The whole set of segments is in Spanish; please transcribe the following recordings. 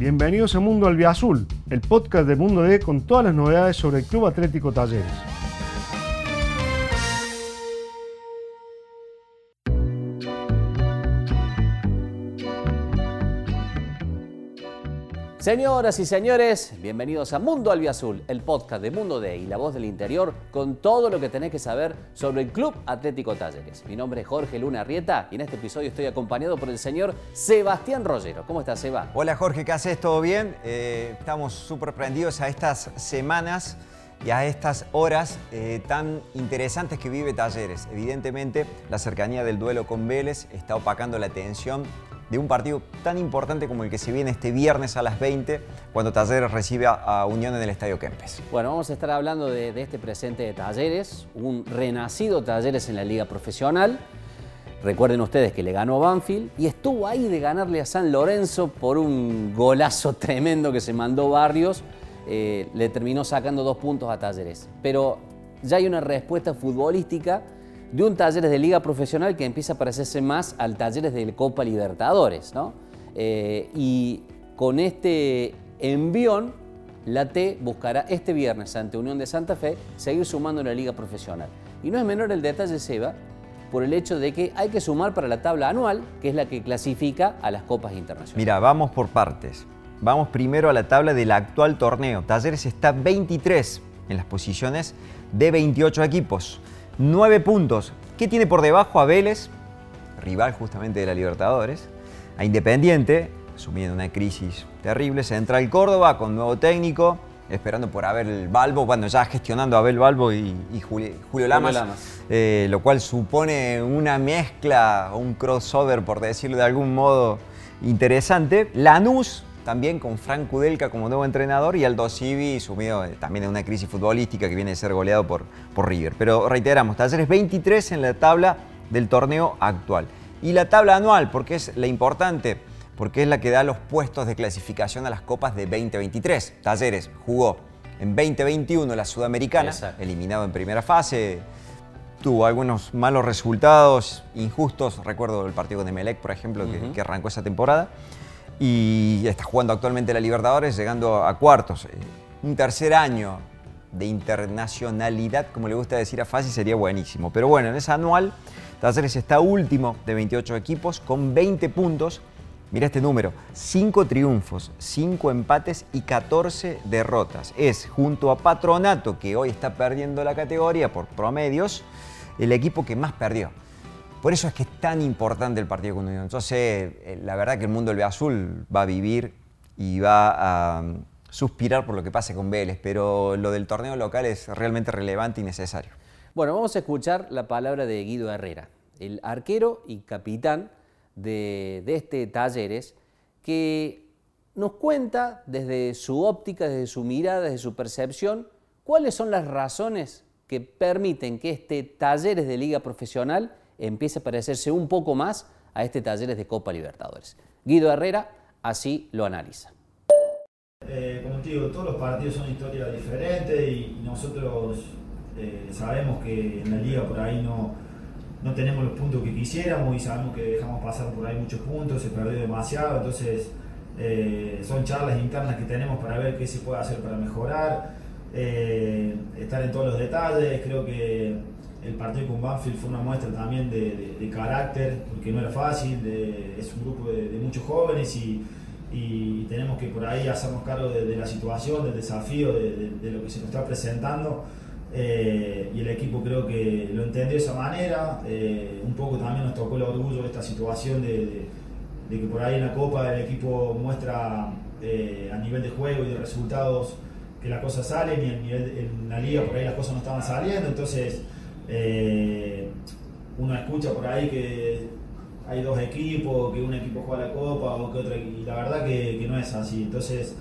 Bienvenidos a Mundo Albiazul, el podcast de Mundo D con todas las novedades sobre el Club Atlético Talleres. Señoras y señores, bienvenidos a Mundo Albiazul, el podcast de Mundo D y la voz del interior con todo lo que tenés que saber sobre el Club Atlético Talleres. Mi nombre es Jorge Luna Rieta y en este episodio estoy acompañado por el señor Sebastián Rollero. ¿Cómo estás, Seba? Hola Jorge, ¿qué haces? ¿Todo bien? Eh, estamos súper prendidos a estas semanas y a estas horas eh, tan interesantes que vive Talleres. Evidentemente, la cercanía del duelo con Vélez está opacando la atención de un partido tan importante como el que se viene este viernes a las 20, cuando Talleres recibe a Unión en el Estadio Kempes. Bueno, vamos a estar hablando de, este presente de Talleres, un renacido Talleres en la Liga Profesional. Recuerden ustedes que le ganó a Banfield y estuvo ahí de ganarle a San Lorenzo por un golazo tremendo que se mandó Barrios. Eh, le terminó sacando dos puntos a Talleres. Pero ya hay una respuesta futbolística de un Talleres de Liga Profesional que empieza a parecerse más al Talleres de Copa Libertadores, ¿no? Eh, y con este envión, la T buscará este viernes ante Unión de Santa Fe seguir sumando en la Liga Profesional. Y no es menor el detalle, Seba, por el hecho de que hay que sumar para la tabla anual, que es la que clasifica a las copas internacionales. Mira, vamos por partes. Vamos primero a la tabla del actual torneo. Talleres está 23 en las posiciones de 28 equipos. 9 puntos. ¿Qué tiene por debajo a Vélez, rival justamente de la Libertadores? A Independiente, sumiendo una crisis terrible. Central Córdoba con nuevo técnico, esperando por Abel Balbo, bueno, ya gestionando a Abel Balbo y, Julio, Lamas, eh, lo cual supone una mezcla, un crossover, por decirlo de algún modo, interesante. Lanús, también con Frank Kudelka como nuevo entrenador y Aldo Civi sumido eh, también en una crisis futbolística que viene de ser goleado por, por River. Pero reiteramos, Talleres 23 en la tabla del torneo actual. Y la tabla anual, porque es la importante, porque es la que da los puestos de clasificación a las copas de 2023. Talleres jugó en 2021 la Sudamericana, eliminado en primera fase, tuvo algunos malos resultados, injustos, recuerdo el partido con Emelec, por ejemplo, que, que arrancó esa temporada y está jugando actualmente la Libertadores, llegando a cuartos. Eh, un tercer año de internacionalidad, como le gusta decir a Fasi, sería buenísimo. Pero bueno, en esa anual, Talleres está último de 28 equipos con 20 puntos. Mira este número, 5 triunfos, 5 empates y 14 derrotas. Es, junto a Patronato, que hoy está perdiendo la categoría por promedios, el equipo que más perdió. Por eso es que es tan importante el partido con Unión. Sé, eh, la verdad que el mundo del Azul va a vivir y va a mm, suspirar por lo que pase con Vélez, pero lo del torneo local es realmente relevante y necesario. Bueno, vamos a escuchar la palabra de Guido Herrera, el arquero y capitán de, de este Talleres, que nos cuenta desde su óptica, desde su mirada, desde su percepción, cuáles son las razones que permiten que este Talleres de Liga Profesional empiece a parecerse un poco más a este Talleres de Copa Libertadores. Guido Herrera así lo analiza. Eh, como te digo, todos los partidos son historias diferentes y nosotros eh, sabemos que en la liga por ahí no, no tenemos los puntos que quisiéramos y sabemos que dejamos pasar por ahí muchos puntos, se perdió demasiado, entonces eh, son charlas internas que tenemos para ver qué se puede hacer para mejorar, estar en todos los detalles, creo que el partido con Banfield fue una muestra también de, carácter, porque no era fácil, es un grupo de, muchos jóvenes y, tenemos que por ahí hacernos cargo de, la situación, del desafío, de, lo que se nos está presentando. Eh, y el equipo creo que lo entendió de esa manera. Eh, un poco también nos tocó el orgullo de esta situación de, que por ahí en la Copa el equipo muestra eh, a nivel de juego y de resultados que las cosas salen y nivel, en la liga por ahí las cosas no estaban saliendo. Entonces eh, uno escucha por ahí que hay dos equipos, que un equipo juega la copa o que otro, y la verdad que, no es así. Entonces,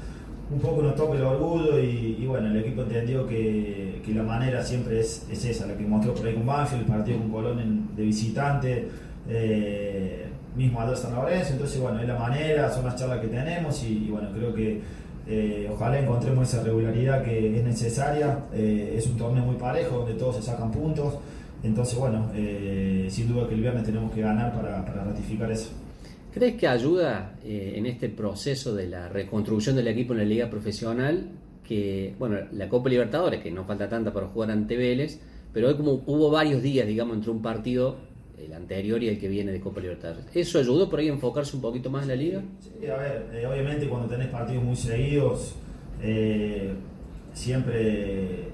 un poco nos toca el orgullo y, bueno, el equipo entendió que, la manera siempre es, esa, la que mostró por ahí con Banfield, el partido con Colón de visitante, eh, mismo a San Lorenzo, entonces bueno, es la manera, son las charlas que tenemos y bueno, creo que eh, ojalá encontremos esa regularidad que es necesaria. Eh, es un torneo muy parejo donde todos se sacan puntos. Entonces, bueno, eh, sin duda que el viernes tenemos que ganar para, ratificar eso. ¿Crees que ayuda en este proceso de la reconstrucción del equipo en la liga profesional que, bueno, la Copa Libertadores, que no falta tanta para jugar ante Vélez, pero hoy como hubo varios días, digamos, entre un partido, el anterior y el que viene de Copa Libertadores. ¿Eso ayudó por ahí a enfocarse un poquito más en la liga? Sí, a ver, eh, obviamente cuando tenés partidos muy seguidos, eh, siempre,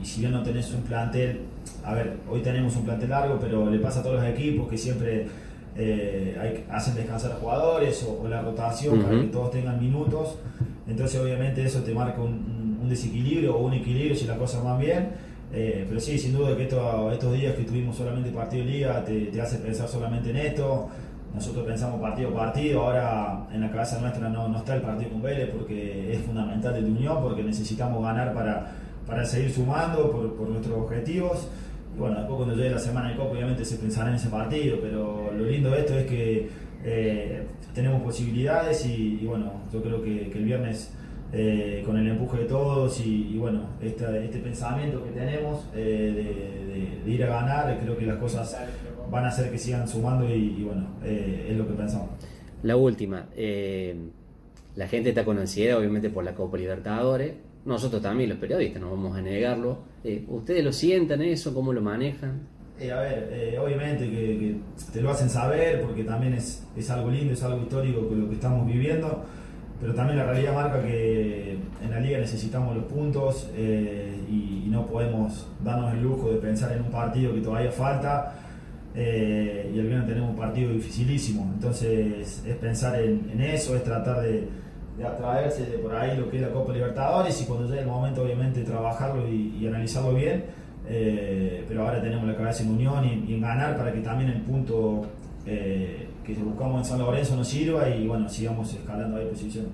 y si bien no tenés un plantel, a ver, hoy tenemos un plantel largo, pero le pasa a todos los equipos que siempre eh, hay, hacen descansar a jugadores o, la rotación para que todos tengan minutos. Entonces, obviamente, eso te marca un, un desequilibrio o un equilibrio si las cosas van bien. Eh, pero sí, sin duda que estos días que tuvimos solamente partido liga te, hace pensar solamente en esto. Nosotros pensamos partido partido, ahora en la cabeza nuestra no, no está el partido con Vélez porque es fundamental de la unión, porque necesitamos ganar para, para seguir sumando por, por nuestros objetivos. Y bueno, después cuando llegue la semana de Copa obviamente se pensará en ese partido, pero lo lindo de esto es que eh, tenemos posibilidades y, bueno, yo creo que el viernes eh, con el empuje de todos y, bueno, este, este, pensamiento que tenemos eh, de, ir a ganar, creo que las cosas van a hacer que sigan sumando y, bueno, eh, es lo que pensamos. La última, la gente está con ansiedad obviamente por la Copa Libertadores, nosotros también los periodistas, no vamos a negarlo. ¿Ustedes lo sientan eso? ¿Cómo lo manejan? a ver, obviamente que, te lo hacen saber porque también es, es algo lindo, es algo histórico con lo que estamos viviendo pero también la realidad marca que en la liga necesitamos los puntos eh, y, no podemos darnos el lujo de pensar en un partido que todavía falta eh, y el viernes tenemos un partido dificilísimo. Entonces es pensar en, eso, es tratar de, atraerse de por ahí lo que es la Copa Libertadores y cuando llegue el momento obviamente trabajarlo y, analizarlo bien. Eh, pero ahora tenemos la cabeza en unión y, y, en ganar para que también el punto que buscamos en San Lorenzo nos sirva y bueno, sigamos escalando ahí posición.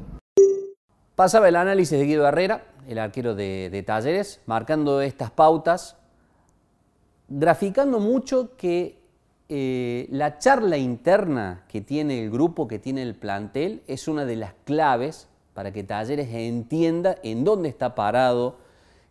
Pasaba el análisis de Guido Herrera, el arquero de, Talleres, marcando estas pautas, graficando mucho que eh, la charla interna que tiene el grupo, que tiene el plantel, es una de las claves para que Talleres entienda en dónde está parado,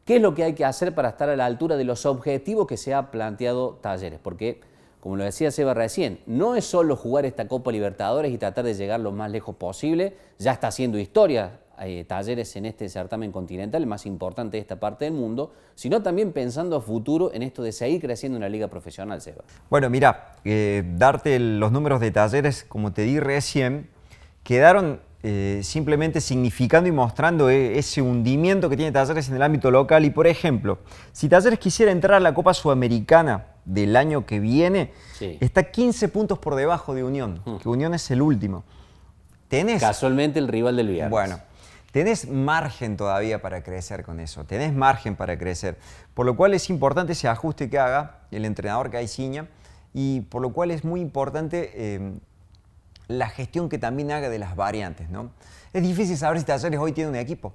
qué es lo que hay que hacer para estar a la altura de los objetivos que se ha planteado Talleres. Porque como lo decía Seba recién, no es solo jugar esta Copa Libertadores y tratar de llegar lo más lejos posible, ya está haciendo historia, eh, talleres en este certamen continental, el más importante de esta parte del mundo, sino también pensando a futuro en esto de seguir creciendo en la liga profesional, Seba. Bueno, mira, eh, darte los números de talleres, como te di recién, quedaron eh, simplemente significando y mostrando ese hundimiento que tiene Talleres en el ámbito local. Y por ejemplo, si Talleres quisiera entrar a la Copa Sudamericana del año que viene, está 15 puntos por debajo de Unión, hmm. que Unión es el último. Tenés, Casualmente el rival del viernes. Bueno, tenés margen todavía para crecer con eso, tenés margen para crecer. Por lo cual es importante ese ajuste que haga el entrenador Caiciña y por lo cual es muy importante eh, la gestión que también haga de las variantes. ¿no? Es difícil saber si Talleres hoy tiene un equipo.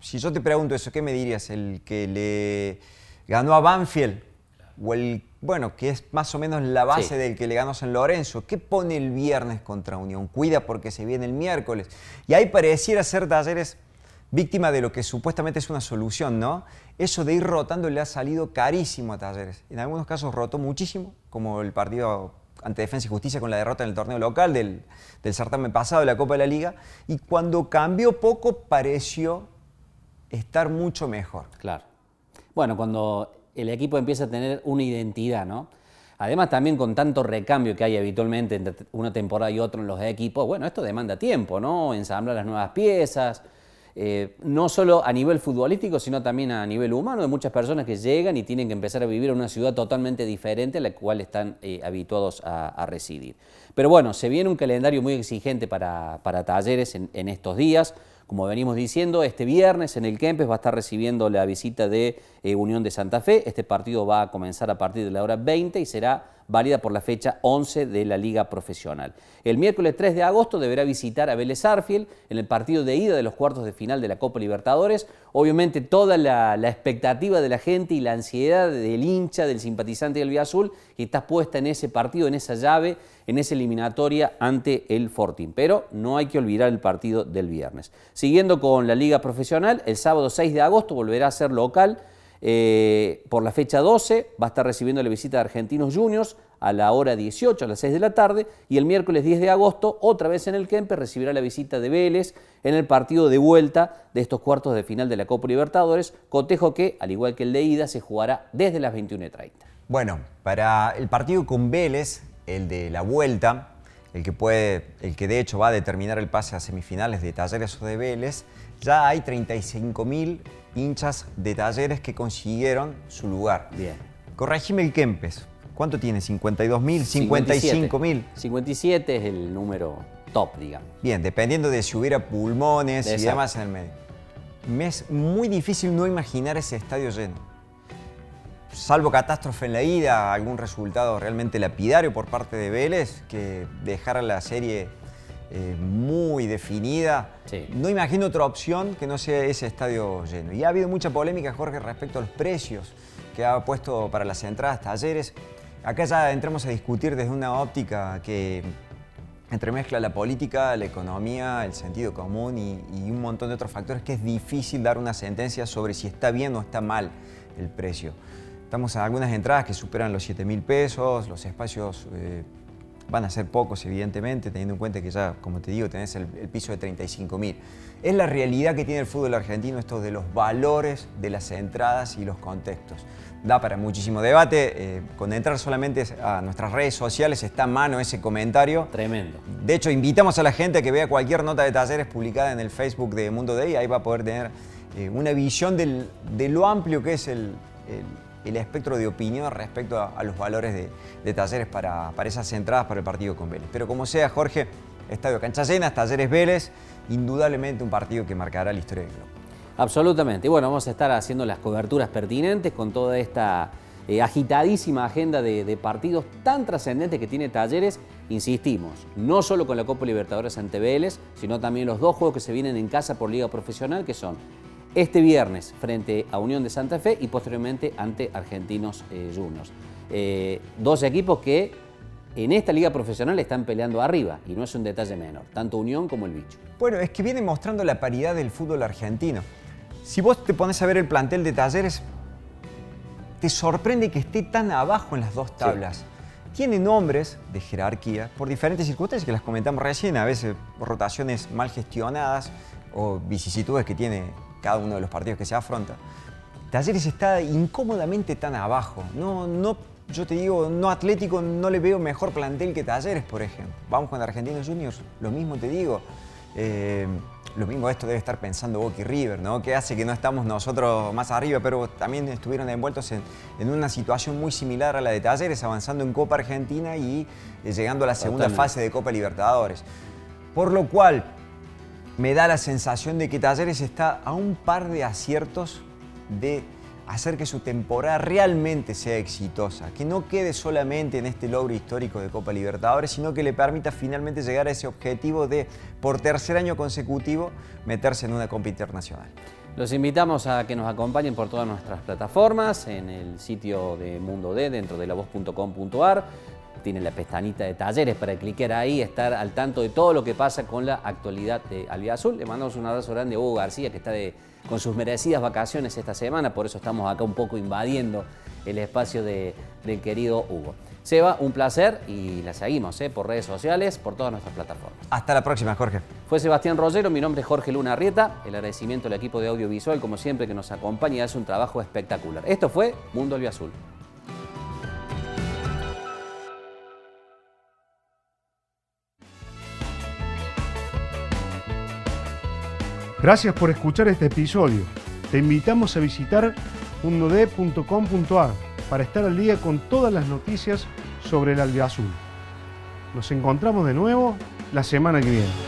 Si yo te pregunto eso, ¿qué me dirías? ¿El que le ganó a Banfield o el bueno, que es más o menos la base del que le ganó San Lorenzo. ¿Qué pone el viernes contra Unión? Cuida porque se viene el miércoles. Y ahí pareciera ser Talleres víctima de lo que supuestamente es una solución, ¿no? Eso de ir rotando le ha salido carísimo a Talleres. En algunos casos rotó muchísimo, como el partido ante Defensa y Justicia con la derrota en el torneo local del, del certamen pasado de la Copa de la Liga. Y cuando cambió poco, pareció estar mucho mejor. Claro. Bueno, cuando el equipo empieza a tener una identidad, ¿no? Además, también con tanto recambio que hay habitualmente entre una temporada y otra en los equipos, bueno, esto demanda tiempo, ¿no? Ensamblar las nuevas piezas, eh, no solo a nivel futbolístico, sino también a nivel humano, de muchas personas que llegan y tienen que empezar a vivir en una ciudad totalmente diferente a la cual están eh, habituados a, residir. Pero bueno, se viene un calendario muy exigente para, talleres en estos días. Como venimos diciendo, este viernes en el Kempes va a estar recibiendo la visita de eh, Unión de Santa Fe. Este partido va a comenzar a partir de la hora 20 y será válida por la fecha 11 de la Liga Profesional. El miércoles 3 de agosto deberá visitar a Vélez Arfiel en el partido de ida de los cuartos de final de la Copa Libertadores. Obviamente toda la, expectativa de la gente y la ansiedad del hincha, del simpatizante del Azul, está puesta en ese partido, en esa llave, en esa eliminatoria ante el Fortín. Pero no hay que olvidar el partido del viernes. Siguiendo con la Liga Profesional, el sábado 6 de agosto volverá a ser local Eh, por la fecha 12 va a estar recibiendo la visita de Argentinos Juniors a la hora 18, a las 6 de la tarde, y el miércoles 10 de agosto, otra vez en el Kempe, recibirá la visita de Vélez en el partido de vuelta de estos cuartos de final de la Copa Libertadores, cotejo que, al igual que el de ida, se jugará desde las 21.30. Bueno, para el partido con Vélez, el de la vuelta, el que puede, el que de hecho va a determinar el pase a semifinales de Talleres o de Vélez, ya hay 35.000 hinchas de Talleres que consiguieron su lugar. Bien. Corregime el Kempes. ¿Cuánto tiene? ¿52.000? ¿55.000? 57 es el número top, digamos. Bien, dependiendo de si hubiera pulmones y Exacto. demás en el medio. Me es muy difícil no imaginar ese estadio lleno. Salvo catástrofe en la ida, algún resultado realmente lapidario por parte de Vélez, que dejara la serie eh, muy definida. Sí. No imagino otra opción que no sea ese estadio lleno. Y ha habido mucha polémica, Jorge, respecto a los precios que ha puesto para las entradas, talleres. Acá ya entramos a discutir desde una óptica que entremezcla la política, la economía, el sentido común y, y un montón de otros factores que es difícil dar una sentencia sobre si está bien o está mal el precio. Estamos en algunas entradas que superan los 7 mil pesos, los espacios eh, van a ser pocos, evidentemente, teniendo en cuenta que ya, como te digo, tenés el, el piso de 35 mil. Es la realidad que tiene el fútbol argentino, esto de los valores de las entradas y los contextos. Da para muchísimo debate. eh, con entrar solamente a nuestras redes sociales está a mano ese comentario. Tremendo. De hecho, invitamos a la gente a que vea cualquier nota de talleres publicada en el Facebook de Mundo Day. Ahí va a poder tener eh, una visión del- de lo amplio que es el, el- el espectro de opinión respecto a, los valores de, talleres para, para esas entradas para el partido con Vélez. Pero como sea, Jorge, Estadio Cancha Llenas, Talleres Vélez, indudablemente un partido que marcará la historia del club. Absolutamente. Y bueno, vamos a estar haciendo las coberturas pertinentes con toda esta eh, agitadísima agenda de, de partidos tan trascendentes que tiene Talleres. Insistimos, no solo con la Copa Libertadores ante Vélez, sino también los dos juegos que se vienen en casa por Liga Profesional, que son este viernes frente a Unión de Santa Fe y posteriormente ante Argentinos eh, Juniors. Eh, dos equipos que en esta liga profesional están peleando arriba y no es un detalle menor, tanto Unión como el Bicho. Bueno, es que viene mostrando la paridad del fútbol argentino. Si vos te pones a ver el plantel de talleres, te sorprende que esté tan abajo en las dos tablas. Tiene nombres de jerarquía por diferentes circunstancias que las comentamos recién, a veces rotaciones mal gestionadas o vicisitudes que tiene cada uno de los partidos que se afronta. Talleres está incómodamente tan abajo. No, no, yo te digo, no Atlético no le veo mejor plantel que Talleres, por ejemplo. Vamos con Argentinos Juniors, lo mismo te digo. Eh, lo mismo esto debe estar pensando Boca y River, ¿no? Que hace que no estamos nosotros más arriba, pero también estuvieron envueltos en, en una situación muy similar a la de Talleres, avanzando en Copa Argentina y eh, llegando a la segunda Totalmente. fase de Copa Libertadores. Por lo cual, me da la sensación de que Talleres está a un par de aciertos de hacer que su temporada realmente sea exitosa, que no quede solamente en este logro histórico de Copa Libertadores, sino que le permita finalmente llegar a ese objetivo de, por tercer año consecutivo, meterse en una Copa Internacional. Los invitamos a que nos acompañen por todas nuestras plataformas, en el sitio de Mundo D, dentro de lavoz.com.ar. Tiene la pestañita de talleres para clicar ahí, estar al tanto de todo lo que pasa con la actualidad de Albiazul. Le mandamos un abrazo grande a Hugo García, que está de- con sus merecidas vacaciones esta semana, por eso estamos acá un poco invadiendo el espacio de- del querido Hugo. Seba, un placer y la seguimos ¿eh? por redes sociales, por todas nuestras plataformas. Hasta la próxima, Jorge. Fue Sebastián Rogero, mi nombre es Jorge Luna Arrieta. El agradecimiento al equipo de audiovisual, como siempre, que nos acompaña y hace un trabajo espectacular. Esto fue Mundo Azul. Gracias por escuchar este episodio. Te invitamos a visitar mundod.com.ar para estar al día con todas las noticias sobre el albiazul. Nos encontramos de nuevo la semana que viene.